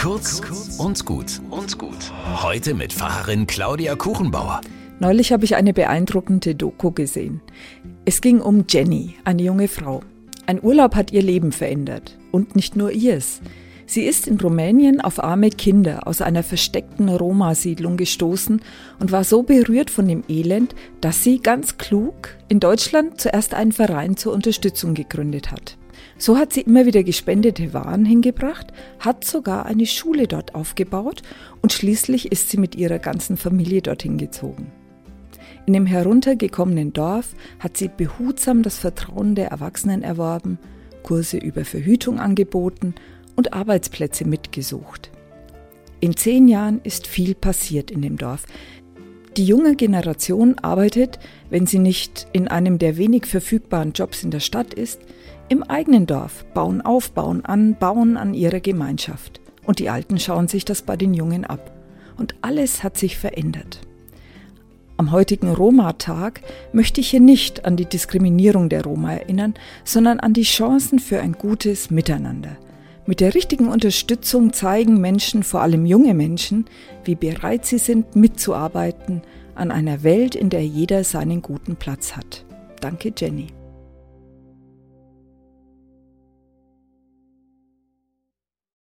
Kurz und gut und gut. Heute mit Pfarrerin Claudia Kuchenbauer. Neulich habe ich eine beeindruckende Doku gesehen. Es ging um Jenny, eine junge Frau. Ein Urlaub hat ihr Leben verändert. Und nicht nur ihrs. Sie ist in Rumänien auf arme Kinder aus einer versteckten Roma-Siedlung gestoßen und war so berührt von dem Elend, dass sie ganz klug in Deutschland zuerst einen Verein zur Unterstützung gegründet hat. So hat sie immer wieder gespendete Waren hingebracht, hat sogar eine Schule dort aufgebaut und schließlich ist sie mit ihrer ganzen Familie dorthin gezogen. In dem heruntergekommenen Dorf hat sie behutsam das Vertrauen der Erwachsenen erworben, Kurse über Verhütung angeboten und Arbeitsplätze mitgesucht. In zehn Jahren ist viel passiert in dem Dorf. Die junge Generation arbeitet, wenn sie nicht in einem der wenig verfügbaren Jobs in der Stadt ist, im eigenen Dorf, bauen auf, bauen an, bauen an ihrer Gemeinschaft. Und die Alten schauen sich das bei den Jungen ab. Und alles hat sich verändert. Am heutigen Roma-Tag möchte ich hier nicht an die Diskriminierung der Roma erinnern, sondern an die Chancen für ein gutes Miteinander – mit der richtigen Unterstützung zeigen Menschen, vor allem junge Menschen, wie bereit sie sind, mitzuarbeiten an einer Welt, in der jeder seinen guten Platz hat. Danke, Jenny.